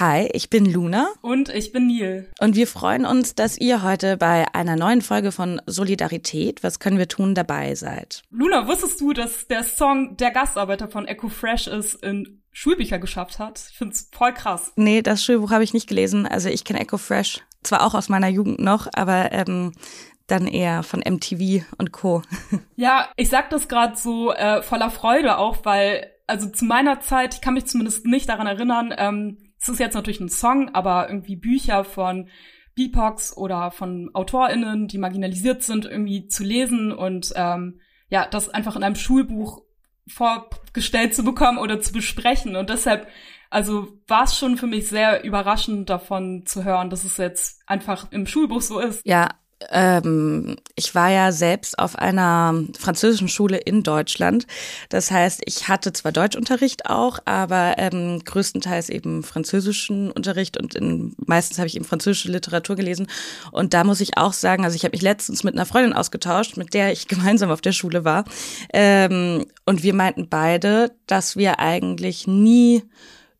Hi, ich bin Luna. Und ich bin Neil. Und wir freuen uns, dass ihr heute bei einer neuen Folge von Solidarität, was können wir tun, dabei seid. Luna, wusstest du, dass der Song Der Gastarbeiter von Echo Fresh ist in Schulbücher geschafft hat? Ich find's voll krass. Nee, das Schulbuch habe ich nicht gelesen. Also ich kenne Echo Fresh zwar auch aus meiner Jugend noch, aber ähm, dann eher von MTV und Co. Ja, ich sag das gerade so äh, voller Freude auch, weil also zu meiner Zeit, ich kann mich zumindest nicht daran erinnern, ähm, es ist jetzt natürlich ein Song, aber irgendwie Bücher von BIPOX oder von AutorInnen, die marginalisiert sind, irgendwie zu lesen und ähm, ja, das einfach in einem Schulbuch vorgestellt zu bekommen oder zu besprechen. Und deshalb, also war es schon für mich sehr überraschend davon zu hören, dass es jetzt einfach im Schulbuch so ist. Ja, ähm, ich war ja selbst auf einer französischen Schule in Deutschland. Das heißt, ich hatte zwar Deutschunterricht auch, aber ähm, größtenteils eben französischen Unterricht und in, meistens habe ich eben französische Literatur gelesen. Und da muss ich auch sagen, also ich habe mich letztens mit einer Freundin ausgetauscht, mit der ich gemeinsam auf der Schule war. Ähm, und wir meinten beide, dass wir eigentlich nie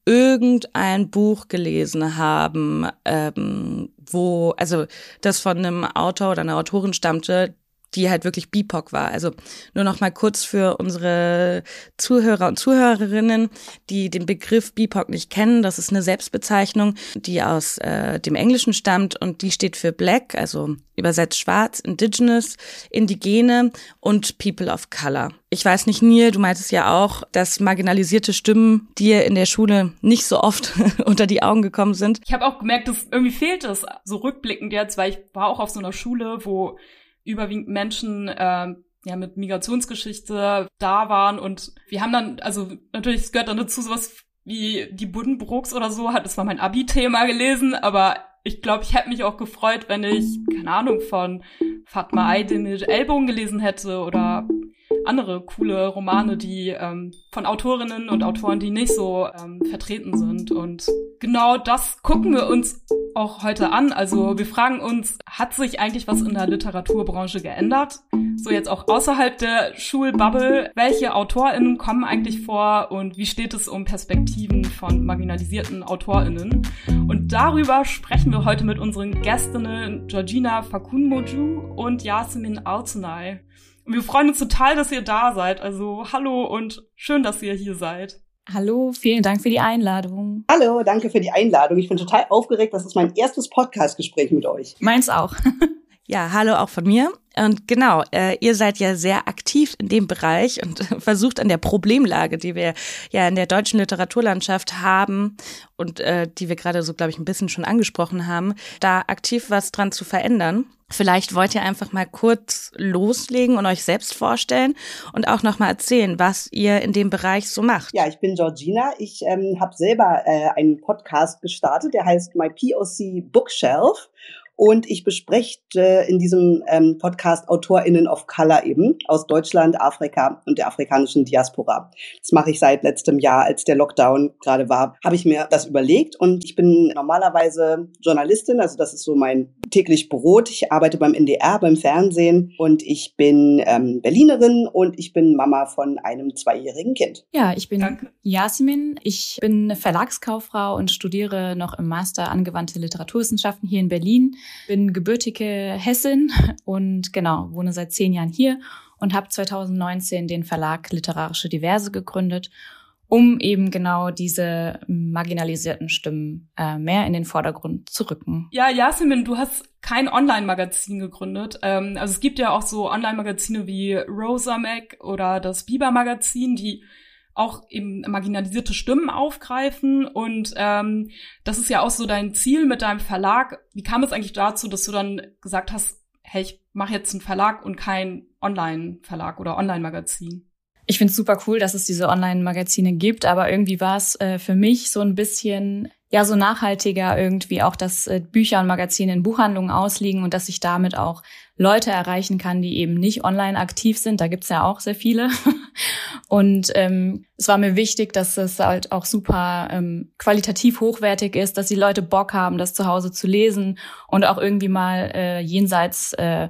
irgendein Buch gelesen haben, ähm, wo, also das von einem Autor oder einer Autorin stammte, die halt wirklich BIPOC war. Also nur noch mal kurz für unsere Zuhörer und Zuhörerinnen, die den Begriff BIPOC nicht kennen. Das ist eine Selbstbezeichnung, die aus äh, dem Englischen stammt und die steht für Black, also übersetzt Schwarz, Indigenous, Indigene und People of Color. Ich weiß nicht, Neil, du meintest ja auch, dass marginalisierte Stimmen dir in der Schule nicht so oft unter die Augen gekommen sind. Ich habe auch gemerkt, dass irgendwie fehlt es so rückblickend jetzt, weil ich war auch auf so einer Schule, wo überwiegend Menschen äh, ja mit Migrationsgeschichte da waren und wir haben dann, also natürlich, es gehört dann dazu sowas wie die Buddenbrooks oder so, hat das war mein Abi-Thema gelesen, aber ich glaube, ich hätte mich auch gefreut, wenn ich, keine Ahnung, von Fatma Aydin Ellbogen gelesen hätte oder andere coole Romane, die ähm, von Autorinnen und Autoren, die nicht so ähm, vertreten sind. Und genau das gucken wir uns auch heute an. Also wir fragen uns, hat sich eigentlich was in der Literaturbranche geändert? So jetzt auch außerhalb der Schulbubble. Welche AutorInnen kommen eigentlich vor und wie steht es um Perspektiven von marginalisierten AutorInnen? Und darüber sprechen wir heute mit unseren Gästinnen Georgina Fakunmoju und Yasemin Altunay. Wir freuen uns total, dass ihr da seid. Also hallo und schön, dass ihr hier seid. Hallo, vielen Dank für die Einladung. Hallo, danke für die Einladung. Ich bin total aufgeregt. Das ist mein erstes Podcast-Gespräch mit euch. Meins auch. Ja, hallo auch von mir. Und genau, äh, ihr seid ja sehr aktiv in dem Bereich und versucht an der Problemlage, die wir ja in der deutschen Literaturlandschaft haben und äh, die wir gerade so, glaube ich, ein bisschen schon angesprochen haben, da aktiv was dran zu verändern. Vielleicht wollt ihr einfach mal kurz loslegen und euch selbst vorstellen und auch noch mal erzählen, was ihr in dem Bereich so macht. Ja, ich bin Georgina. Ich ähm, habe selber äh, einen Podcast gestartet, der heißt My POC Bookshelf. Und ich bespreche äh, in diesem ähm, Podcast AutorInnen of Color eben aus Deutschland, Afrika und der afrikanischen Diaspora. Das mache ich seit letztem Jahr, als der Lockdown gerade war, habe ich mir das überlegt und ich bin normalerweise Journalistin, also das ist so mein täglich Brot. Ich arbeite beim NDR, beim Fernsehen und ich bin ähm, Berlinerin und ich bin Mama von einem zweijährigen Kind. Ja, ich bin Danke. Jasmin. Ich bin Verlagskauffrau und studiere noch im Master angewandte Literaturwissenschaften hier in Berlin bin gebürtige Hessin und genau, wohne seit zehn Jahren hier und habe 2019 den Verlag Literarische Diverse gegründet, um eben genau diese marginalisierten Stimmen äh, mehr in den Vordergrund zu rücken. Ja, Yasemin, du hast kein Online-Magazin gegründet. Ähm, also es gibt ja auch so Online-Magazine wie Rosa Mac oder das Biber-Magazin, die auch eben marginalisierte Stimmen aufgreifen. Und ähm, das ist ja auch so dein Ziel mit deinem Verlag. Wie kam es eigentlich dazu, dass du dann gesagt hast, hey, ich mache jetzt einen Verlag und kein Online-Verlag oder Online-Magazin? Ich finde es super cool, dass es diese Online-Magazine gibt, aber irgendwie war es äh, für mich so ein bisschen ja so nachhaltiger irgendwie auch, dass äh, Bücher und Magazine in Buchhandlungen ausliegen und dass ich damit auch Leute erreichen kann, die eben nicht online aktiv sind. Da gibt's ja auch sehr viele. Und ähm, es war mir wichtig, dass es halt auch super ähm, qualitativ hochwertig ist, dass die Leute Bock haben, das zu Hause zu lesen und auch irgendwie mal äh, jenseits äh,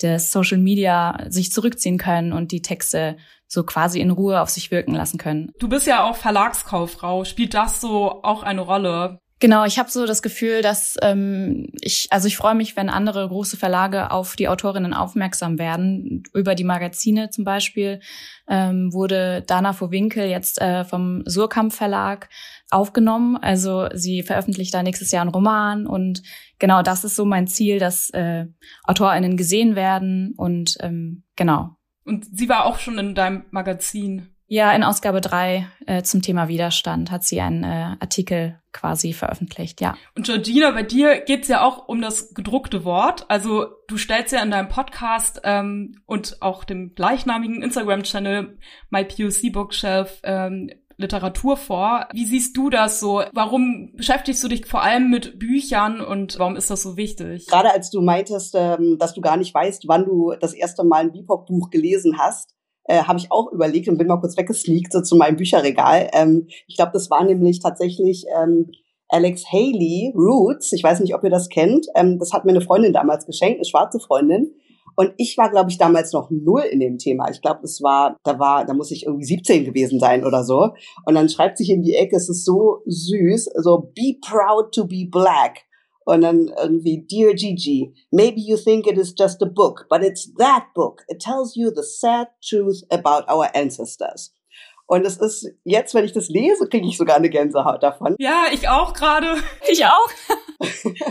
des Social Media sich zurückziehen können und die Texte so quasi in Ruhe auf sich wirken lassen können. Du bist ja auch Verlagskauffrau. Spielt das so auch eine Rolle? Genau, ich habe so das Gefühl, dass ähm, ich, also ich freue mich, wenn andere große Verlage auf die Autorinnen aufmerksam werden. Über die Magazine zum Beispiel ähm, wurde Dana Vorwinkel jetzt äh, vom Surkamp Verlag aufgenommen. Also sie veröffentlicht da nächstes Jahr einen Roman und genau das ist so mein Ziel, dass äh, AutorInnen gesehen werden und ähm, genau. Und sie war auch schon in deinem Magazin. Ja, in Ausgabe drei äh, zum Thema Widerstand hat sie einen äh, Artikel quasi veröffentlicht, ja. Und Georgina, bei dir geht's ja auch um das gedruckte Wort. Also du stellst ja in deinem Podcast ähm, und auch dem gleichnamigen Instagram-Channel My POC Bookshelf ähm, Literatur vor. Wie siehst du das so? Warum beschäftigst du dich vor allem mit Büchern und warum ist das so wichtig? Gerade als du meintest, ähm, dass du gar nicht weißt, wann du das erste Mal ein BIPOC-Buch gelesen hast, äh, habe ich auch überlegt und bin mal kurz weggesneakt so zu meinem Bücherregal. Ähm, ich glaube, das war nämlich tatsächlich ähm, Alex Haley Roots. Ich weiß nicht, ob ihr das kennt. Ähm, das hat mir eine Freundin damals geschenkt, eine schwarze Freundin. Und ich war, glaube ich, damals noch null in dem Thema. Ich glaube, es war, da war, da muss ich irgendwie 17 gewesen sein oder so. Und dann schreibt sich in die Ecke, es ist so süß, so be proud to be black. Und dann irgendwie, Dear Gigi, maybe you think it is just a book, but it's that book. It tells you the sad truth about our ancestors. Und es ist jetzt, wenn ich das lese, kriege ich sogar eine Gänsehaut davon. Ja, ich auch gerade. Ich auch.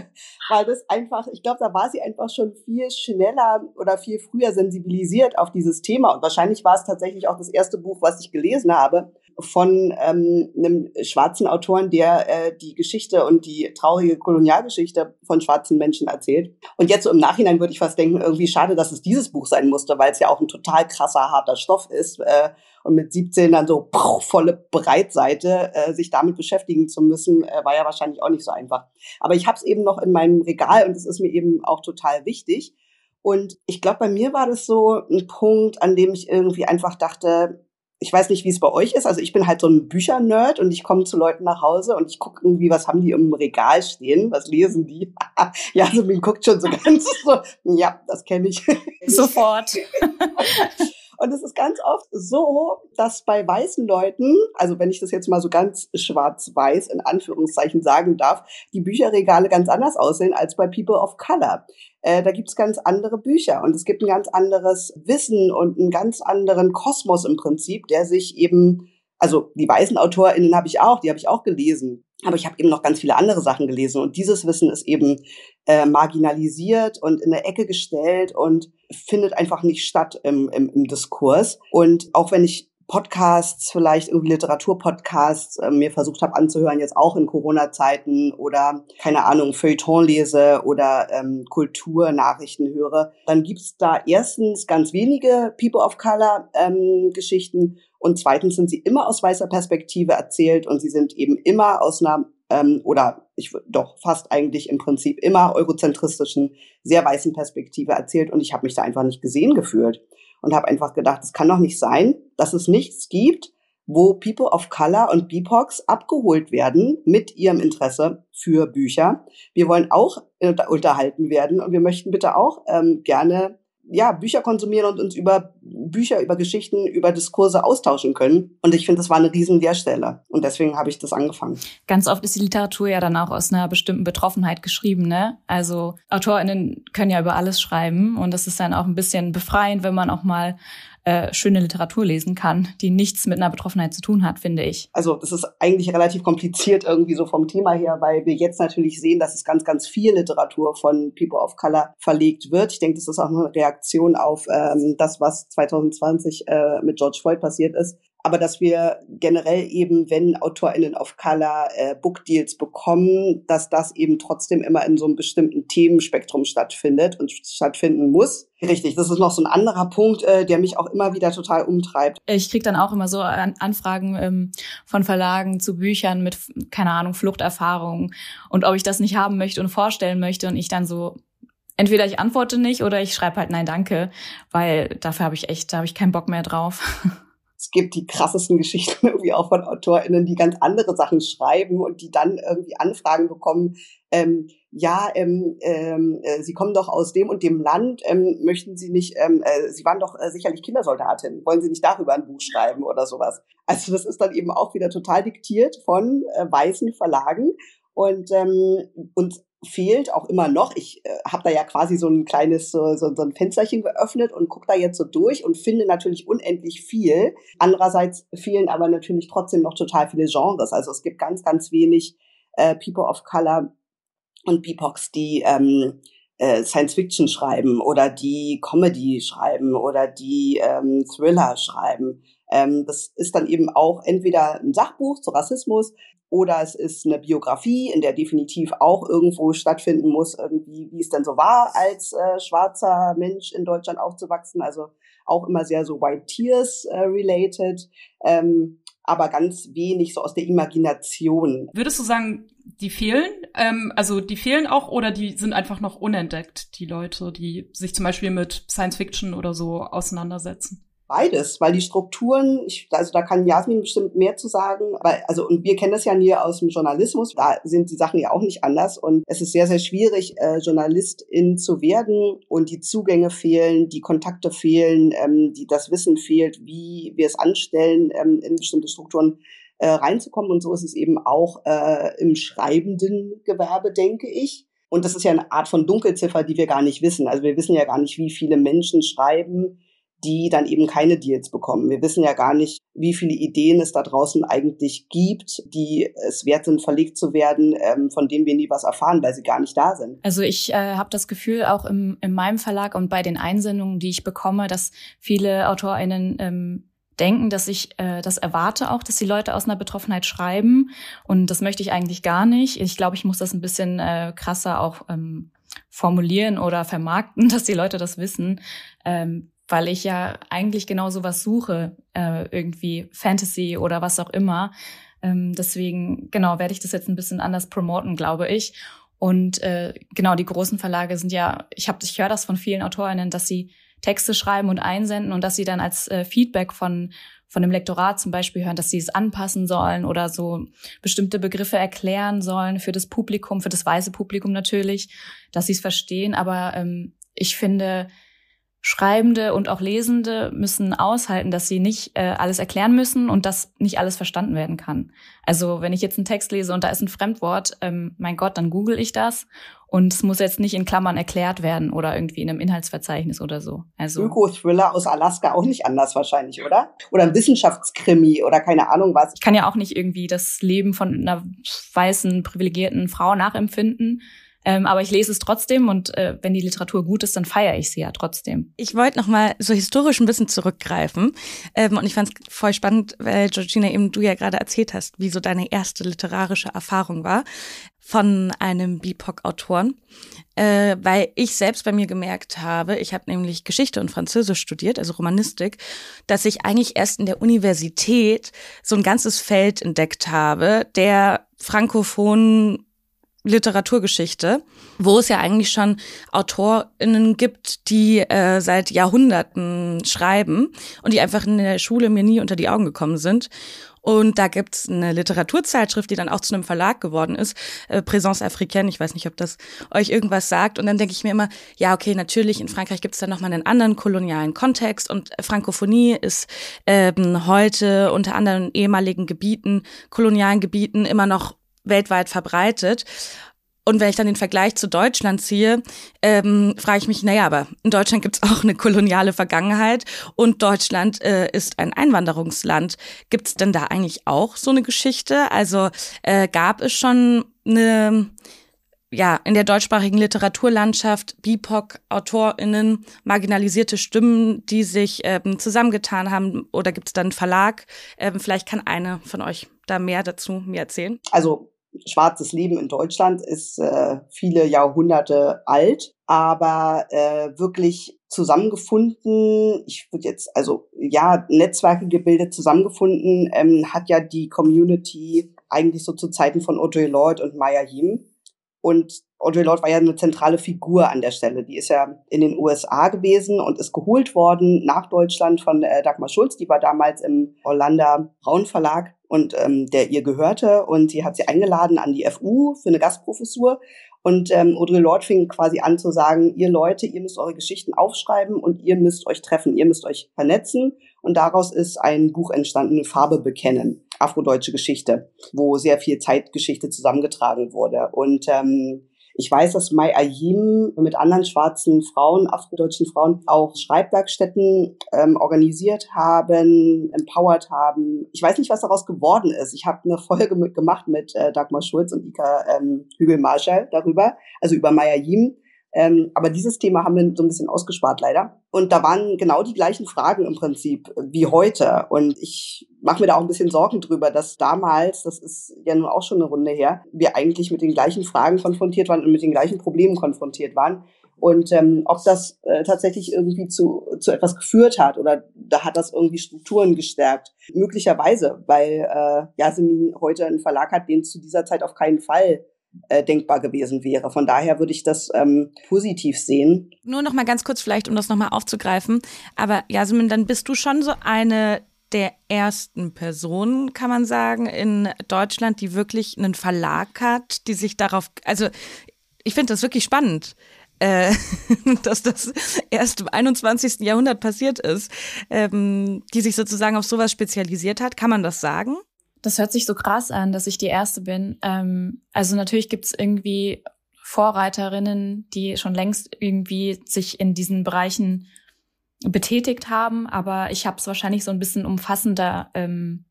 Weil das einfach, ich glaube, da war sie einfach schon viel schneller oder viel früher sensibilisiert auf dieses Thema. Und wahrscheinlich war es tatsächlich auch das erste Buch, was ich gelesen habe von ähm, einem schwarzen Autoren, der äh, die Geschichte und die traurige Kolonialgeschichte von schwarzen Menschen erzählt. Und jetzt so im Nachhinein würde ich fast denken, irgendwie schade, dass es dieses Buch sein musste, weil es ja auch ein total krasser, harter Stoff ist. Äh, und mit 17 dann so pow, volle Breitseite äh, sich damit beschäftigen zu müssen, äh, war ja wahrscheinlich auch nicht so einfach. Aber ich habe es eben noch in meinem Regal und es ist mir eben auch total wichtig. Und ich glaube, bei mir war das so ein Punkt, an dem ich irgendwie einfach dachte, ich weiß nicht, wie es bei euch ist. Also ich bin halt so ein Büchernerd und ich komme zu Leuten nach Hause und ich gucke irgendwie, was haben die im Regal stehen, was lesen die. ja, also man guckt schon so ganz so, ja, das kenne ich. Sofort. Und es ist ganz oft so, dass bei weißen Leuten, also wenn ich das jetzt mal so ganz schwarz-weiß in Anführungszeichen sagen darf, die Bücherregale ganz anders aussehen als bei People of Color. Äh, da gibt's ganz andere Bücher und es gibt ein ganz anderes Wissen und einen ganz anderen Kosmos im Prinzip, der sich eben also die weißen AutorInnen habe ich auch, die habe ich auch gelesen. Aber ich habe eben noch ganz viele andere Sachen gelesen und dieses Wissen ist eben äh, marginalisiert und in der Ecke gestellt und findet einfach nicht statt im, im, im Diskurs. Und auch wenn ich Podcasts, vielleicht irgendwie Literaturpodcasts äh, mir versucht habe anzuhören, jetzt auch in Corona-Zeiten oder keine Ahnung, Feuilleton lese oder ähm, Kulturnachrichten höre, dann gibt's da erstens ganz wenige People of Color ähm, Geschichten und zweitens sind sie immer aus weißer Perspektive erzählt und sie sind eben immer aus einer ähm, oder ich doch fast eigentlich im Prinzip immer eurozentristischen, sehr weißen Perspektive erzählt und ich habe mich da einfach nicht gesehen gefühlt und habe einfach gedacht, es kann doch nicht sein, dass es nichts gibt, wo People of Color und BIPOX abgeholt werden mit ihrem Interesse für Bücher. Wir wollen auch unterhalten werden und wir möchten bitte auch ähm, gerne ja, Bücher konsumieren und uns über Bücher, über Geschichten, über Diskurse austauschen können. Und ich finde, das war eine riesen Lehrstelle. Und deswegen habe ich das angefangen. Ganz oft ist die Literatur ja dann auch aus einer bestimmten Betroffenheit geschrieben, ne? Also AutorInnen können ja über alles schreiben und das ist dann auch ein bisschen befreiend, wenn man auch mal äh, schöne Literatur lesen kann, die nichts mit einer Betroffenheit zu tun hat, finde ich. Also das ist eigentlich relativ kompliziert irgendwie so vom Thema her, weil wir jetzt natürlich sehen, dass es ganz, ganz viel Literatur von People of Color verlegt wird. Ich denke, das ist auch eine Reaktion auf ähm, das, was 2020 äh, mit George Floyd passiert ist aber dass wir generell eben, wenn AutorInnen of Color äh, Bookdeals bekommen, dass das eben trotzdem immer in so einem bestimmten Themenspektrum stattfindet und stattfinden muss. Richtig, das ist noch so ein anderer Punkt, äh, der mich auch immer wieder total umtreibt. Ich krieg dann auch immer so an Anfragen ähm, von Verlagen zu Büchern mit, keine Ahnung, Fluchterfahrungen und ob ich das nicht haben möchte und vorstellen möchte und ich dann so, entweder ich antworte nicht oder ich schreibe halt nein, danke, weil dafür habe ich echt, da habe ich keinen Bock mehr drauf. es gibt die krassesten Geschichten irgendwie auch von AutorInnen, die ganz andere Sachen schreiben und die dann irgendwie Anfragen bekommen, ähm, ja, ähm, ähm, äh, Sie kommen doch aus dem und dem Land, ähm, möchten Sie nicht, ähm, äh, Sie waren doch äh, sicherlich Kindersoldatin, wollen Sie nicht darüber ein Buch schreiben oder sowas? Also das ist dann eben auch wieder total diktiert von äh, weißen Verlagen Und ähm, uns fehlt auch immer noch. Ich äh, habe da ja quasi so ein kleines so, so, so ein Fensterchen geöffnet und gucke da jetzt so durch und finde natürlich unendlich viel. Andererseits fehlen aber natürlich trotzdem noch total viele Genres. Also es gibt ganz, ganz wenig äh, People of Color und BIPOX, die ähm, äh, Science Fiction schreiben oder die Comedy schreiben oder die ähm, Thriller schreiben. Ähm, das ist dann eben auch entweder ein Sachbuch zu Rassismus oder es ist eine Biografie, in der definitiv auch irgendwo stattfinden muss, irgendwie, wie es denn so war, als äh, schwarzer Mensch in Deutschland aufzuwachsen. Also auch immer sehr so White Tears äh, related, ähm, aber ganz wenig so aus der Imagination. Würdest du sagen, die fehlen? Ähm, also die fehlen auch oder die sind einfach noch unentdeckt, die Leute, die sich zum Beispiel mit Science Fiction oder so auseinandersetzen? Beides, weil die Strukturen, ich, also da kann Jasmin bestimmt mehr zu sagen, weil, also und wir kennen das ja nie aus dem Journalismus, da sind die Sachen ja auch nicht anders und es ist sehr, sehr schwierig, äh, Journalistin zu werden und die Zugänge fehlen, die Kontakte fehlen, ähm, die, das Wissen fehlt, wie wir es anstellen, ähm, in bestimmte Strukturen äh, reinzukommen und so ist es eben auch äh, im schreibenden Gewerbe, denke ich. Und das ist ja eine Art von Dunkelziffer, die wir gar nicht wissen. Also wir wissen ja gar nicht, wie viele Menschen schreiben, die dann eben keine Deals bekommen. Wir wissen ja gar nicht, wie viele Ideen es da draußen eigentlich gibt, die es wert sind, verlegt zu werden, ähm, von denen wir nie was erfahren, weil sie gar nicht da sind. Also ich äh, habe das Gefühl, auch im, in meinem Verlag und bei den Einsendungen, die ich bekomme, dass viele AutorInnen ähm, denken, dass ich äh, das erwarte auch, dass die Leute aus einer Betroffenheit schreiben. Und das möchte ich eigentlich gar nicht. Ich glaube, ich muss das ein bisschen äh, krasser auch ähm, formulieren oder vermarkten, dass die Leute das wissen. Ähm, weil ich ja eigentlich genau sowas suche, äh, irgendwie Fantasy oder was auch immer. Ähm, deswegen, genau, werde ich das jetzt ein bisschen anders promoten, glaube ich. Und äh, genau, die großen Verlage sind ja, ich habe, ich höre das von vielen Autorinnen, dass sie Texte schreiben und einsenden und dass sie dann als äh, Feedback von von dem Lektorat zum Beispiel hören, dass sie es anpassen sollen oder so bestimmte Begriffe erklären sollen für das Publikum, für das weiße Publikum natürlich, dass sie es verstehen. Aber ähm, ich finde, Schreibende und auch Lesende müssen aushalten, dass sie nicht äh, alles erklären müssen und dass nicht alles verstanden werden kann. Also wenn ich jetzt einen Text lese und da ist ein Fremdwort, ähm, mein Gott, dann google ich das und es muss jetzt nicht in Klammern erklärt werden oder irgendwie in einem Inhaltsverzeichnis oder so. Also Öko-Thriller aus Alaska auch nicht anders wahrscheinlich, oder? Oder ein Wissenschaftskrimi oder keine Ahnung was. Ich kann ja auch nicht irgendwie das Leben von einer weißen, privilegierten Frau nachempfinden ähm, aber ich lese es trotzdem und äh, wenn die Literatur gut ist, dann feiere ich sie ja trotzdem. Ich wollte noch mal so historisch ein bisschen zurückgreifen ähm, und ich fand es voll spannend, weil Georgina eben du ja gerade erzählt hast, wie so deine erste literarische Erfahrung war von einem BIPOC-Autoren, äh, weil ich selbst bei mir gemerkt habe, ich habe nämlich Geschichte und Französisch studiert, also Romanistik, dass ich eigentlich erst in der Universität so ein ganzes Feld entdeckt habe, der frankophonen Literaturgeschichte, wo es ja eigentlich schon AutorInnen gibt, die äh, seit Jahrhunderten schreiben und die einfach in der Schule mir nie unter die Augen gekommen sind. Und da gibt's eine Literaturzeitschrift, die dann auch zu einem Verlag geworden ist, äh, Présence Africaine. Ich weiß nicht, ob das euch irgendwas sagt. Und dann denke ich mir immer, ja, okay, natürlich, in Frankreich gibt's dann nochmal einen anderen kolonialen Kontext. Und Frankophonie ist ähm, heute unter anderen ehemaligen Gebieten, kolonialen Gebieten immer noch weltweit verbreitet. Und wenn ich dann den Vergleich zu Deutschland ziehe, ähm, frage ich mich, naja, aber in Deutschland gibt es auch eine koloniale Vergangenheit und Deutschland äh, ist ein Einwanderungsland. Gibt es denn da eigentlich auch so eine Geschichte? Also äh, gab es schon eine, ja, in der deutschsprachigen Literaturlandschaft BIPOC-AutorInnen, marginalisierte Stimmen, die sich ähm, zusammengetan haben oder gibt es dann einen Verlag? Ähm, vielleicht kann eine von euch da mehr dazu mir erzählen. Also schwarzes Leben in Deutschland ist äh, viele Jahrhunderte alt, aber äh, wirklich zusammengefunden, ich würde jetzt, also ja, Netzwerke gebildet, zusammengefunden, ähm, hat ja die Community eigentlich so zu Zeiten von Audre Lorde und Maya Yim. Und Audre Lorde war ja eine zentrale Figur an der Stelle. Die ist ja in den USA gewesen und ist geholt worden nach Deutschland von äh, Dagmar Schulz. Die war damals im Hollander Braun und ähm, der ihr gehörte. Und sie hat sie eingeladen an die FU für eine Gastprofessur. Und ähm, Audre Lorde fing quasi an zu sagen, ihr Leute, ihr müsst eure Geschichten aufschreiben und ihr müsst euch treffen, ihr müsst euch vernetzen. Und daraus ist ein Buch entstanden, Farbe bekennen, afrodeutsche Geschichte, wo sehr viel Zeitgeschichte zusammengetragen wurde. Und ähm, ich weiß, dass Mai Ayim mit anderen schwarzen Frauen, afrodeutschen Frauen, auch Schreibwerkstätten ähm, organisiert haben, empowered haben. Ich weiß nicht, was daraus geworden ist. Ich habe eine Folge mit, gemacht mit äh, Dagmar Schulz und Ika ähm, Hügel-Marschall darüber, also über Mai Ayim. Ähm, aber dieses Thema haben wir so ein bisschen ausgespart leider. Und da waren genau die gleichen Fragen im Prinzip wie heute. Und ich mache mir da auch ein bisschen Sorgen drüber, dass damals, das ist ja nun auch schon eine Runde her, wir eigentlich mit den gleichen Fragen konfrontiert waren und mit den gleichen Problemen konfrontiert waren. Und ähm, ob das äh, tatsächlich irgendwie zu, zu etwas geführt hat oder da hat das irgendwie Strukturen gestärkt. Möglicherweise, weil äh, Yasemin heute einen Verlag hat, den zu dieser Zeit auf keinen Fall äh, denkbar gewesen wäre. Von daher würde ich das ähm, positiv sehen. Nur noch mal ganz kurz vielleicht, um das noch mal aufzugreifen. Aber Jasmin, dann bist du schon so eine der ersten Personen, kann man sagen, in Deutschland, die wirklich einen Verlag hat, die sich darauf, also ich finde das wirklich spannend. Äh, dass das erst im 21. Jahrhundert passiert ist, ähm, die sich sozusagen auf sowas spezialisiert hat. Kann man das sagen? Das hört sich so krass an, dass ich die Erste bin. Ähm, also natürlich gibt's irgendwie Vorreiterinnen, die schon längst irgendwie sich in diesen Bereichen betätigt haben, aber ich habe es wahrscheinlich so ein bisschen umfassender ähm,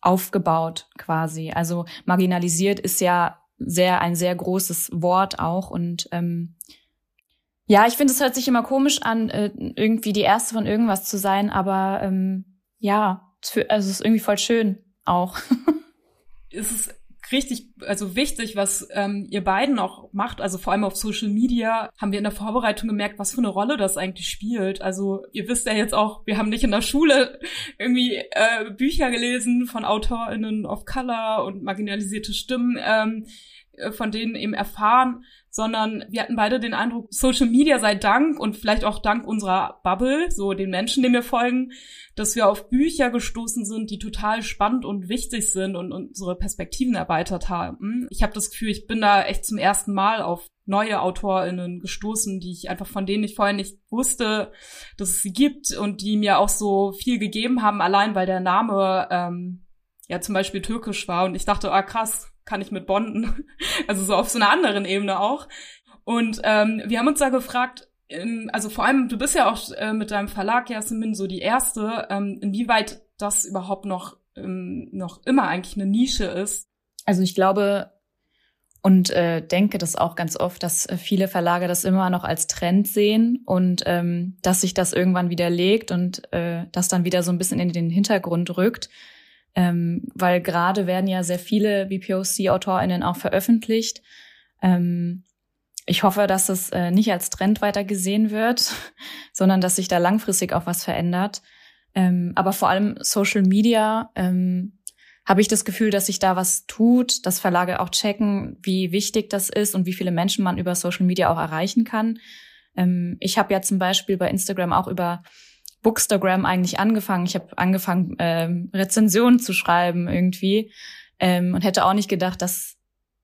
aufgebaut quasi. Also marginalisiert ist ja sehr ein sehr großes Wort auch und ähm, ja, ich finde, es hört sich immer komisch an, äh, irgendwie die erste von irgendwas zu sein, aber ähm, ja, also es ist irgendwie voll schön auch. es ist richtig, also wichtig, was ähm, ihr beiden auch macht, also vor allem auf Social Media, haben wir in der Vorbereitung gemerkt, was für eine Rolle das eigentlich spielt. Also ihr wisst ja jetzt auch, wir haben nicht in der Schule irgendwie äh, Bücher gelesen von AutorInnen of Color und marginalisierte Stimmen, ähm, äh, von denen eben erfahren, sondern wir hatten beide den Eindruck, Social Media sei Dank und vielleicht auch dank unserer Bubble, so den Menschen, denen wir folgen, dass wir auf Bücher gestoßen sind, die total spannend und wichtig sind und unsere Perspektiven erweitert haben. Ich habe das Gefühl, ich bin da echt zum ersten Mal auf neue AutorInnen gestoßen, die ich einfach von denen ich vorher nicht wusste, dass es sie gibt und die mir auch so viel gegeben haben, allein weil der Name ähm, ja zum Beispiel türkisch war und ich dachte, ah krass, kann ich mit bonden. Also so auf so einer anderen Ebene auch. Und ähm, wir haben uns da gefragt, in, also vor allem, du bist ja auch äh, mit deinem Verlag, Jasmin, so die erste, ähm, inwieweit das überhaupt noch, ähm, noch immer eigentlich eine Nische ist. Also ich glaube und äh, denke das auch ganz oft, dass äh, viele Verlage das immer noch als Trend sehen und ähm, dass sich das irgendwann wieder legt und äh, das dann wieder so ein bisschen in den Hintergrund rückt. Ähm, weil gerade werden ja sehr viele BPOC-AutorInnen auch veröffentlicht. Ähm, ich hoffe, dass es äh, nicht als Trend weiter gesehen wird, sondern dass sich da langfristig auch was verändert. Ähm, aber vor allem Social Media ähm, habe ich das Gefühl, dass sich da was tut, dass Verlage auch checken, wie wichtig das ist und wie viele Menschen man über Social Media auch erreichen kann. Ähm, ich habe ja zum Beispiel bei Instagram auch über Bookstagram eigentlich angefangen. Ich habe angefangen, ähm, Rezensionen zu schreiben irgendwie ähm, und hätte auch nicht gedacht, dass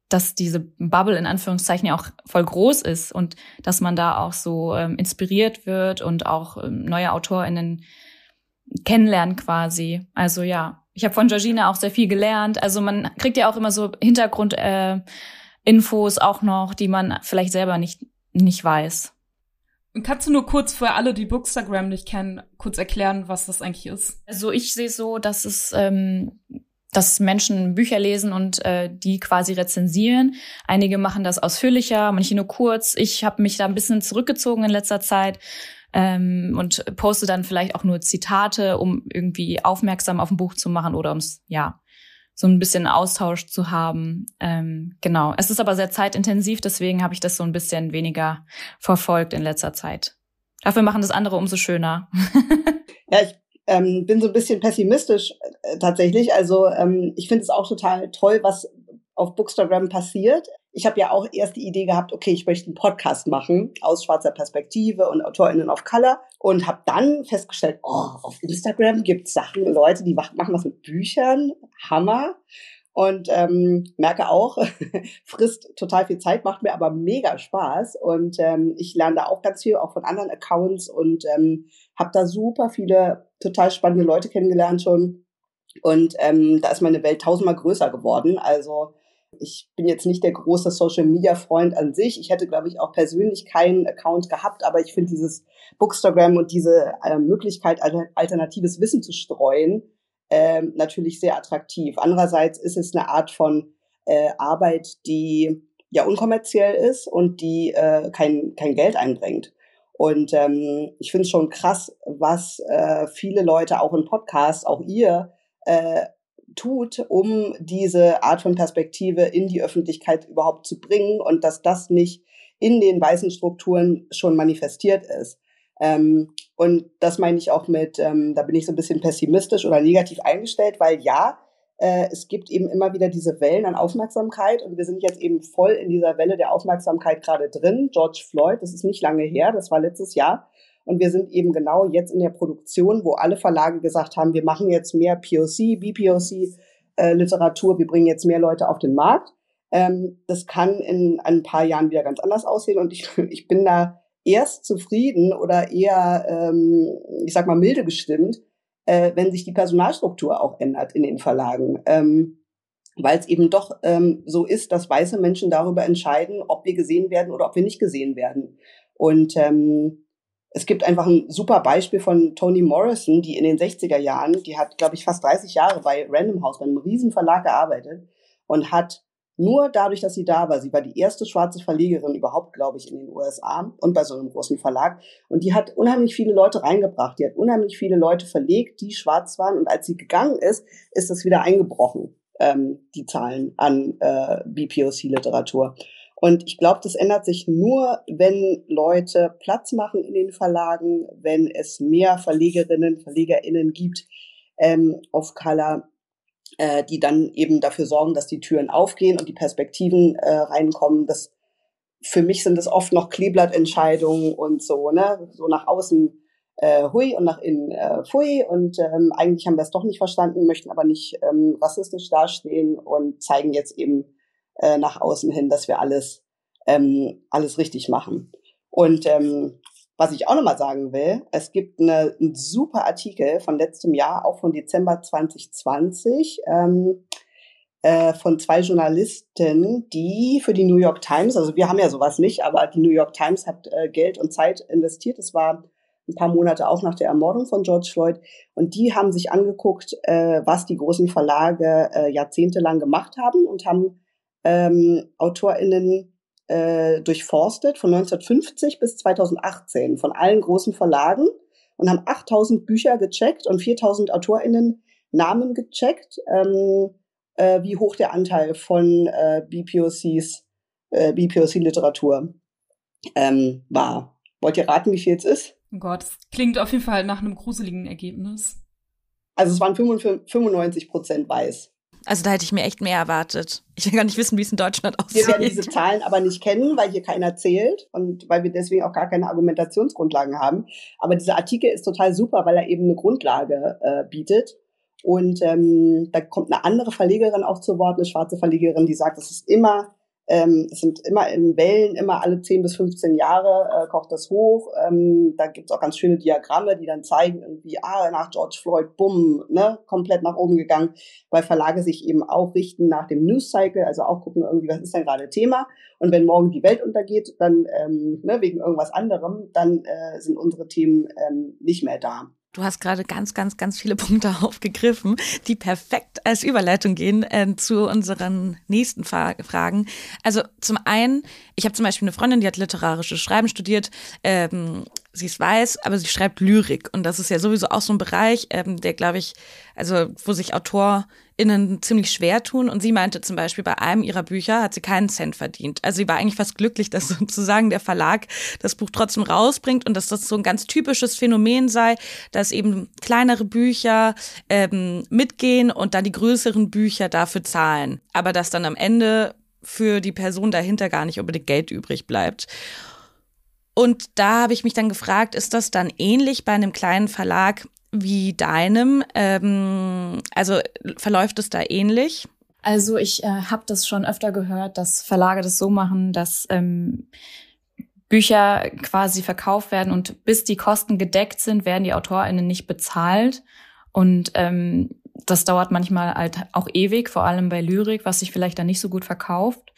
dass diese Bubble in Anführungszeichen ja auch voll groß ist und dass man da auch so ähm, inspiriert wird und auch ähm, neue AutorInnen kennenlernen quasi. Also ja, ich habe von Georgina auch sehr viel gelernt. Also man kriegt ja auch immer so Hintergrundinfos äh, Infos auch noch, die man vielleicht selber nicht nicht weiß. Kannst du nur kurz für alle, die Bookstagram nicht kennen, kurz erklären, was das eigentlich ist? Also ich sehe so, dass es ähm, dass Menschen Bücher lesen und äh, die quasi rezensieren. Einige machen das ausführlicher, manche nur kurz. Ich habe mich da ein bisschen zurückgezogen in letzter Zeit ähm, und poste dann vielleicht auch nur Zitate, um irgendwie aufmerksam auf ein Buch zu machen oder ums ja so ein bisschen Austausch zu haben. Ähm, genau. Es ist aber sehr zeitintensiv, deswegen habe ich das so ein bisschen weniger verfolgt in letzter Zeit. Dafür machen das andere umso schöner. ja, ich ähm, bin so ein bisschen pessimistisch äh, tatsächlich. Also ähm, ich finde es auch total toll, was auf Bookstagram passiert. Ich habe ja auch erst die Idee gehabt, okay, ich möchte einen Podcast machen aus schwarzer Perspektive und AutorInnen of Color und habe dann festgestellt, oh, auf Instagram gibt es Sachen, Leute, die machen was mit Büchern, Hammer. Und ähm, merke auch, frisst total viel Zeit, macht mir aber mega Spaß. Und ähm, ich lerne da auch ganz viel, auch von anderen Accounts und ähm, habe da super viele total spannende Leute kennengelernt schon. Und ähm, da ist meine Welt tausendmal größer geworden. Also ich bin jetzt nicht der große Social-Media-Freund an sich. Ich hätte, glaube ich, auch persönlich keinen Account gehabt, aber ich finde dieses Bookstagram und diese äh, Möglichkeit, alternatives Wissen zu streuen, äh, natürlich sehr attraktiv. Andererseits ist es eine Art von äh, Arbeit, die ja unkommerziell ist und die äh, kein, kein Geld einbringt. Und ähm, ich finde es schon krass, was äh, viele Leute auch im Podcast, auch ihr, äh, tut, um diese Art von Perspektive in die Öffentlichkeit überhaupt zu bringen und dass das nicht in den weißen Strukturen schon manifestiert ist. Ähm, und das meine ich auch mit, ähm, da bin ich so ein bisschen pessimistisch oder negativ eingestellt, weil ja, äh, es gibt eben immer wieder diese Wellen an Aufmerksamkeit und wir sind jetzt eben voll in dieser Welle der Aufmerksamkeit gerade drin. George Floyd, das ist nicht lange her, das war letztes Jahr. Und wir sind eben genau jetzt in der Produktion, wo alle Verlage gesagt haben, wir machen jetzt mehr POC, BPOC äh, wir bringen jetzt mehr Leute auf den Markt. Ähm, das kann in ein paar Jahren wieder ganz anders aussehen und ich, ich bin da erst zufrieden oder eher, ähm, ich sag mal, milde gestimmt, äh, wenn sich die Personalstruktur auch ändert in den Verlagen. Ähm, weil es eben doch ähm, so ist, dass weiße Menschen darüber entscheiden, ob wir gesehen werden oder ob wir nicht gesehen werden. Und ähm, es gibt einfach ein super Beispiel von Toni Morrison, die in den 60er Jahren, die hat, glaube ich, fast 30 Jahre bei Random House, bei einem riesen Verlag gearbeitet und hat nur dadurch, dass sie da war, sie war die erste schwarze Verlegerin überhaupt, glaube ich, in den USA und bei so einem großen Verlag. Und die hat unheimlich viele Leute reingebracht. Die hat unheimlich viele Leute verlegt, die schwarz waren. Und als sie gegangen ist, ist das wieder eingebrochen, ähm, die Zahlen an äh, BPOC-Literatur. Und ich glaube, das ändert sich nur, wenn Leute Platz machen in den Verlagen, wenn es mehr Verlegerinnen, Verlegerinnen gibt ähm, auf Color, äh, die dann eben dafür sorgen, dass die Türen aufgehen und die Perspektiven äh, reinkommen. Das, für mich sind das oft noch Kleeblattentscheidungen und so, ne, so nach außen äh, hui und nach innen äh, pfui und ähm, eigentlich haben wir es doch nicht verstanden, möchten aber nicht ähm, rassistisch dastehen und zeigen jetzt eben äh, nach außen hin, dass wir alles, ähm, alles richtig machen. Und ähm, was ich auch nochmal sagen will, es gibt eine, einen super Artikel von letztem Jahr, auch von Dezember 2020, ähm, äh, von zwei Journalisten, die für die New York Times, also wir haben ja sowas nicht, aber die New York Times hat äh, Geld und Zeit investiert. Es war ein paar Monate auch nach der Ermordung von George Floyd. Und die haben sich angeguckt, äh, was die großen Verlage äh, jahrzehntelang gemacht haben und haben ähm, AutorInnen äh, durchforstet von 1950 bis 2018 von allen großen Verlagen und haben 8000 Bücher gecheckt und 4000 AutorInnen Namen gecheckt, ähm, äh, wie hoch der Anteil von äh, BPOCs, äh, BPOC-Literatur ähm, war. Wollt ihr raten, wie viel es ist? Oh Gott, das klingt auf jeden Fall nach einem gruseligen Ergebnis. Also es waren 95 Prozent weiß. Also da hätte ich mir echt mehr erwartet. Ich will gar nicht wissen, wie es in Deutschland aussieht. Wir werden diese Zahlen aber nicht kennen, weil hier keiner zählt und weil wir deswegen auch gar keine Argumentationsgrundlagen haben. Aber dieser Artikel ist total super, weil er eben eine Grundlage äh, bietet. Und ähm, da kommt eine andere Verlegerin auch zu Wort, eine schwarze Verlegerin, die sagt, es ist immer ähm, es sind immer in Wellen, immer alle 10 bis 15 Jahre äh, kocht das hoch. Ähm, da gibt's auch ganz schöne Diagramme, die dann zeigen, irgendwie, ah, nach George Floyd, bumm, ne, komplett nach oben gegangen, weil Verlage sich eben auch richten nach dem News Cycle, also auch gucken irgendwie, was ist denn gerade Thema. Und wenn morgen die Welt untergeht, dann ähm, ne, wegen irgendwas anderem, dann äh, sind unsere Themen ähm, nicht mehr da. Du hast gerade ganz, ganz, ganz viele Punkte aufgegriffen, die perfekt als Überleitung gehen äh, zu unseren nächsten Fa Fragen. Also zum einen, ich habe zum Beispiel eine Freundin, die hat literarisches Schreiben studiert. Ähm, sie ist weiß, aber sie schreibt Lyrik. Und das ist ja sowieso auch so ein Bereich, ähm, der, glaube ich, also wo sich AutorInnen ziemlich schwer tun. Und sie meinte zum Beispiel, bei einem ihrer Bücher hat sie keinen Cent verdient. Also sie war eigentlich fast glücklich, dass sozusagen der Verlag das Buch trotzdem rausbringt und dass das so ein ganz typisches Phänomen sei, dass eben kleinere Bücher ähm, mitgehen und dann die größeren Bücher dafür zahlen. Aber dass dann am Ende für die Person dahinter gar nicht unbedingt Geld übrig bleibt. Und da habe ich mich dann gefragt, ist das dann ähnlich bei einem kleinen Verlag wie deinem? Ähm, also verläuft es da ähnlich? Also ich äh, habe das schon öfter gehört, dass Verlage das so machen, dass ähm, Bücher quasi verkauft werden und bis die Kosten gedeckt sind, werden die AutorInnen nicht bezahlt. Und ähm, das dauert manchmal halt auch ewig, vor allem bei Lyrik, was sich vielleicht dann nicht so gut verkauft.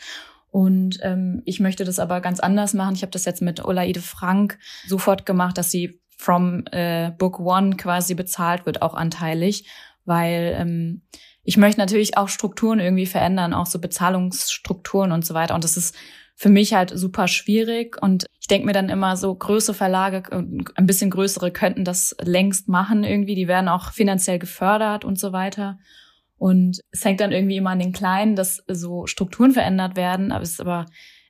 Und ähm, ich möchte das aber ganz anders machen. Ich habe das jetzt mit Olaide Frank sofort gemacht, dass sie from äh, Book One quasi bezahlt wird, auch anteilig, weil ähm, ich möchte natürlich auch Strukturen irgendwie verändern, auch so Bezahlungsstrukturen und so weiter. Und das ist für mich halt super schwierig. Und ich denke mir dann immer so, größere Verlage, ein bisschen größere könnten das längst machen irgendwie. Die werden auch finanziell gefördert und so weiter. Und es hängt dann irgendwie immer an den Kleinen, dass so Strukturen verändert werden. Aber es ist aber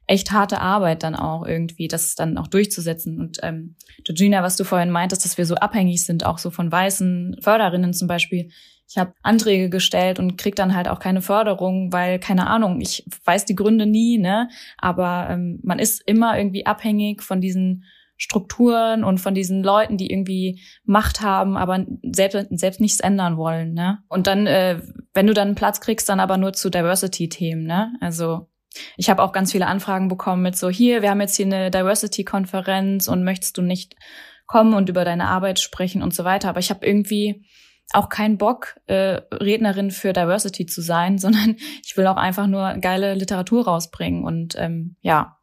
echt harte Arbeit dann auch irgendwie, das dann auch durchzusetzen. Und ähm, Georgina, was du vorhin meintest, dass wir so abhängig sind, auch so von weißen Förderinnen zum Beispiel ich habe Anträge gestellt und krieg dann halt auch keine Förderung, weil keine Ahnung, ich weiß die Gründe nie, ne? Aber ähm, man ist immer irgendwie abhängig von diesen Strukturen und von diesen Leuten, die irgendwie Macht haben, aber selbst, selbst nichts ändern wollen, ne? Und dann, äh, wenn du dann einen Platz kriegst, dann aber nur zu Diversity-Themen, ne? Also ich habe auch ganz viele Anfragen bekommen mit so, hier, wir haben jetzt hier eine Diversity-Konferenz und möchtest du nicht kommen und über deine Arbeit sprechen und so weiter. Aber ich habe irgendwie auch keinen Bock, äh, Rednerin für Diversity zu sein, sondern ich will auch einfach nur geile Literatur rausbringen. Und ähm, ja,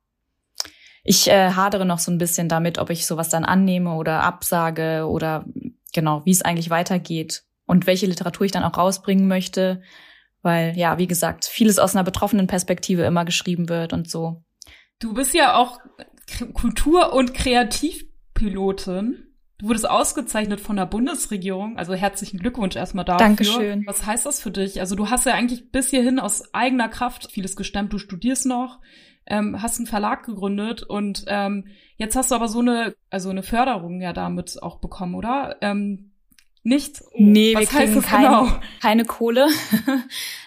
ich äh, hadere noch so ein bisschen damit, ob ich sowas dann annehme oder absage oder genau, wie es eigentlich weitergeht und welche Literatur ich dann auch rausbringen möchte. Weil, ja, wie gesagt, vieles aus einer betroffenen Perspektive immer geschrieben wird und so. Du bist ja auch Kultur- und Kreativpilotin. Du wurdest ausgezeichnet von der Bundesregierung, also herzlichen Glückwunsch erstmal dafür. Dankeschön. Was heißt das für dich? Also du hast ja eigentlich bis hierhin aus eigener Kraft vieles gestemmt. Du studierst noch, ähm, hast einen Verlag gegründet und ähm, jetzt hast du aber so eine, also eine Förderung ja damit auch bekommen, oder? Ähm, nicht? Nee, Was wir kriegen kein, genau? keine Kohle.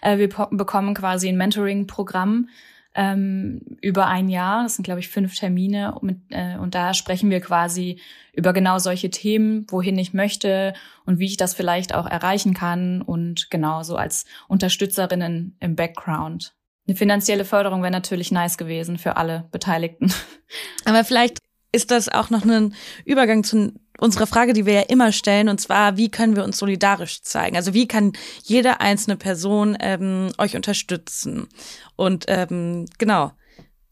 Äh, wir bekommen quasi ein Mentoring-Programm ähm, über ein Jahr. Das sind, glaube ich, fünf Termine. Mit, äh, und da sprechen wir quasi über genau solche Themen, wohin ich möchte und wie ich das vielleicht auch erreichen kann und genau so als Unterstützerinnen im Background. Eine finanzielle Förderung wäre natürlich nice gewesen für alle Beteiligten. Aber vielleicht ist das auch noch ein Übergang zu unserer Frage, die wir ja immer stellen, und zwar, wie können wir uns solidarisch zeigen? Also wie kann jede einzelne Person ähm, euch unterstützen? Und ähm, genau,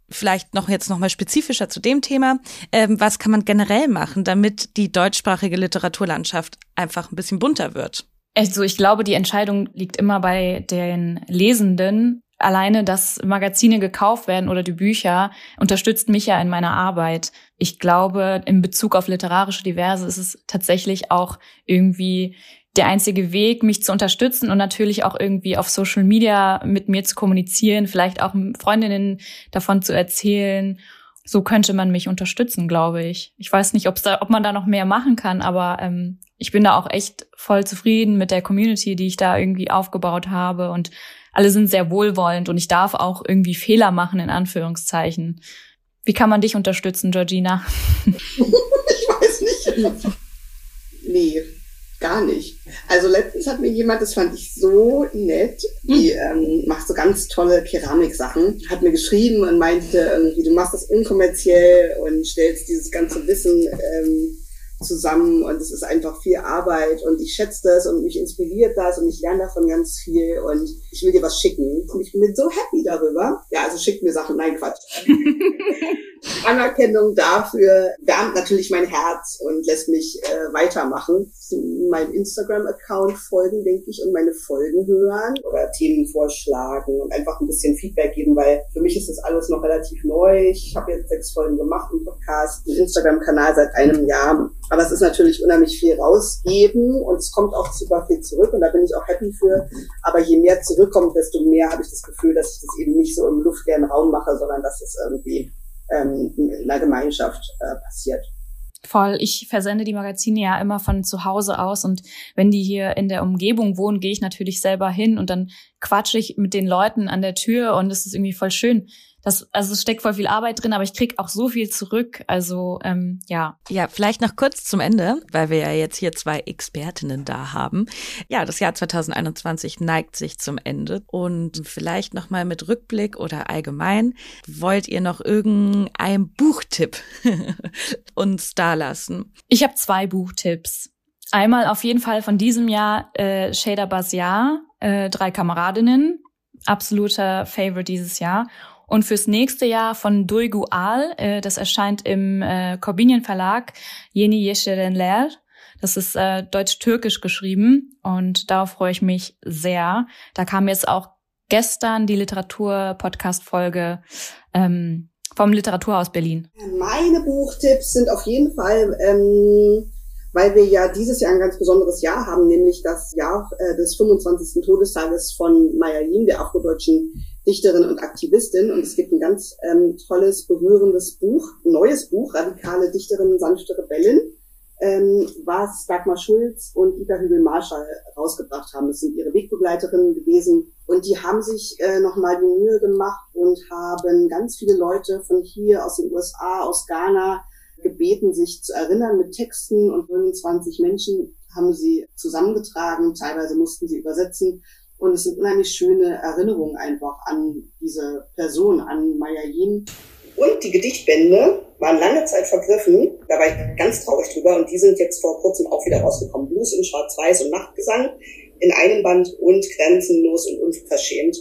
vielleicht noch jetzt noch mal spezifischer zu dem Thema. Ähm, was kann man generell machen, damit die deutschsprachige Literaturlandschaft einfach ein bisschen bunter wird? Also ich glaube, die Entscheidung liegt immer bei den Lesenden, alleine, dass Magazine gekauft werden oder die Bücher, unterstützt mich ja in meiner Arbeit. Ich glaube, in Bezug auf literarische Diverse ist es tatsächlich auch irgendwie der einzige Weg, mich zu unterstützen und natürlich auch irgendwie auf Social Media mit mir zu kommunizieren, vielleicht auch Freundinnen davon zu erzählen. So könnte man mich unterstützen, glaube ich. Ich weiß nicht, da, ob man da noch mehr machen kann, aber ähm, ich bin da auch echt voll zufrieden mit der Community, die ich da irgendwie aufgebaut habe und alle sind sehr wohlwollend und ich darf auch irgendwie Fehler machen, in Anführungszeichen. Wie kann man dich unterstützen, Georgina? ich weiß nicht. Nee, gar nicht. Also letztens hat mir jemand, das fand ich so nett, die hm. ähm, macht so ganz tolle Keramiksachen, hat mir geschrieben und meinte irgendwie, du machst das unkommerziell und stellst dieses ganze Wissen ähm, zusammen und es ist einfach viel Arbeit und ich schätze das und mich inspiriert das und ich lerne davon ganz viel und ich will dir was schicken und ich bin so happy darüber. Ja, also schickt mir Sachen, nein Quatsch. Anerkennung dafür wärmt natürlich mein Herz und lässt mich äh, weitermachen. Meinem Instagram-Account folgen, denke ich, und meine Folgen hören oder Themen vorschlagen und einfach ein bisschen Feedback geben, weil für mich ist das alles noch relativ neu. Ich habe jetzt sechs Folgen gemacht im Podcast, einen Instagram-Kanal seit einem Jahr. Aber es ist natürlich unheimlich viel rausgeben und es kommt auch super viel zurück und da bin ich auch happy für. Aber je mehr zurückkommt, desto mehr habe ich das Gefühl, dass ich das eben nicht so im luftleeren Raum mache, sondern dass es irgendwie ähm, in einer Gemeinschaft äh, passiert. Voll. Ich versende die Magazine ja immer von zu Hause aus und wenn die hier in der Umgebung wohnen, gehe ich natürlich selber hin und dann quatsche ich mit den Leuten an der Tür und es ist irgendwie voll schön, das, also es steckt voll viel Arbeit drin, aber ich krieg auch so viel zurück. Also ähm, ja. Ja, vielleicht noch kurz zum Ende, weil wir ja jetzt hier zwei Expertinnen da haben. Ja, das Jahr 2021 neigt sich zum Ende und vielleicht noch mal mit Rückblick oder allgemein wollt ihr noch irgendein Buchtipp uns da lassen? Ich habe zwei Buchtipps. Einmal auf jeden Fall von diesem Jahr äh, Shader Basiar, äh, drei Kameradinnen, absoluter Favorite dieses Jahr. Und fürs nächste Jahr von Duygu Al, äh, das erscheint im äh, Corbinian Verlag, Yeni Yeşerenler. Das ist äh, deutsch-türkisch geschrieben und darauf freue ich mich sehr. Da kam jetzt auch gestern die Literatur-Podcast-Folge ähm, vom Literaturhaus Berlin. Meine Buchtipps sind auf jeden Fall, ähm, weil wir ja dieses Jahr ein ganz besonderes Jahr haben, nämlich das Jahr äh, des 25. Todestages von Maya Yim, der afrodeutschen Dichterin und Aktivistin. Und es gibt ein ganz ähm, tolles, berührendes Buch, neues Buch, Radikale Dichterinnen, sanfte Rebellen, ähm, was Dagmar Schulz und Ida Hübel-Marschall rausgebracht haben. Das sind ihre Wegbegleiterinnen gewesen. Und die haben sich äh, nochmal die Mühe gemacht und haben ganz viele Leute von hier aus den USA, aus Ghana gebeten, sich zu erinnern mit Texten. Und 25 Menschen haben sie zusammengetragen, teilweise mussten sie übersetzen und es sind unheimlich schöne Erinnerungen einfach an diese Person, an Maya Yin. Und die Gedichtbände waren lange Zeit vergriffen. Da war ich ganz traurig drüber. Und die sind jetzt vor kurzem auch wieder rausgekommen. Blues in Schwarz-Weiß und Nachtgesang in einem Band und Grenzenlos und Unverschämt.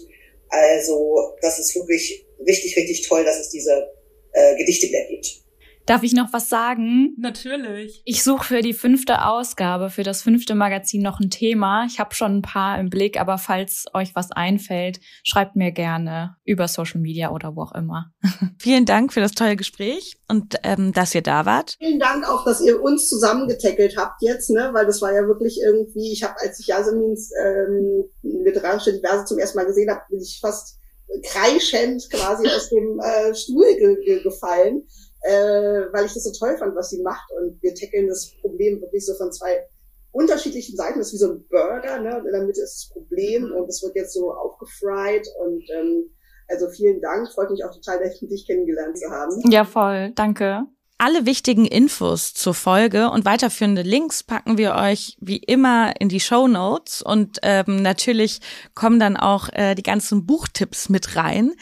Also das ist wirklich richtig, richtig toll, dass es diese äh, Gedichte wieder gibt. Darf ich noch was sagen? Natürlich. Ich suche für die fünfte Ausgabe, für das fünfte Magazin noch ein Thema. Ich habe schon ein paar im Blick, aber falls euch was einfällt, schreibt mir gerne über Social Media oder wo auch immer. Vielen Dank für das tolle Gespräch und ähm, dass ihr da wart. Vielen Dank auch, dass ihr uns zusammengetackelt habt jetzt, ne? weil das war ja wirklich irgendwie, ich habe, als ich Jasmins ähm, literarische Diverse zum ersten Mal gesehen habe, bin ich fast kreischend quasi aus dem äh, Stuhl ge ge gefallen äh, weil ich das so toll fand, was sie macht. Und wir tackeln das Problem wirklich so von zwei unterschiedlichen Seiten. Das ist wie so ein Burger, ne? in der Mitte ist das Problem und es wird jetzt so aufgefried und ähm, also vielen Dank. Freut mich auch total, dich kennengelernt zu haben. Ja, voll. Danke. Alle wichtigen Infos zur Folge und weiterführende Links packen wir euch wie immer in die Show Notes und ähm, natürlich kommen dann auch äh, die ganzen Buchtipps mit rein.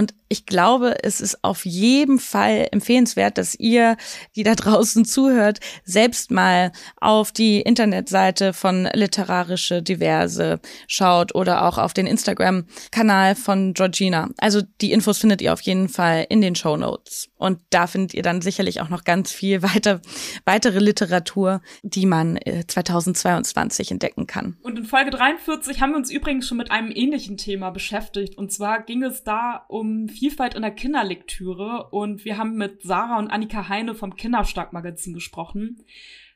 Und ich glaube, es ist auf jeden Fall empfehlenswert, dass ihr, die da draußen zuhört, selbst mal auf die Internetseite von Literarische Diverse schaut oder auch auf den Instagram-Kanal von Georgina. Also die Infos findet ihr auf jeden Fall in den Show Notes. Und da findet ihr dann sicherlich auch noch ganz viel weiter, weitere Literatur, die man 2022 äh, entdecken kann. Und in Folge 43 haben wir uns übrigens schon mit einem ähnlichen Thema beschäftigt. Und zwar ging es da um Vielfalt in der Kinderlektüre und wir haben mit Sarah und Annika Heine vom Kinderstark-Magazin gesprochen.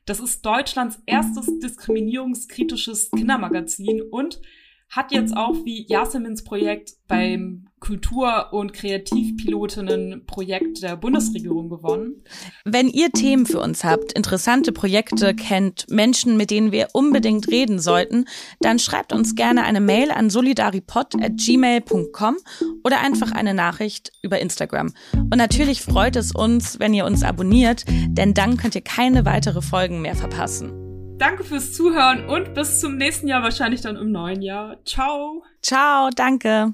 Das ist Deutschlands erstes diskriminierungskritisches Kindermagazin und hat jetzt auch wie Yasemins Projekt beim Kultur- und Kreativpilotinnen-Projekt der Bundesregierung gewonnen. Wenn ihr Themen für uns habt, interessante Projekte kennt, Menschen, mit denen wir unbedingt reden sollten, dann schreibt uns gerne eine Mail an solidaripod.gmail.com oder einfach eine Nachricht über Instagram. Und natürlich freut es uns, wenn ihr uns abonniert, denn dann könnt ihr keine weitere Folgen mehr verpassen. Danke fürs Zuhören und bis zum nächsten Jahr, wahrscheinlich dann im neuen Jahr. Ciao. Ciao, danke.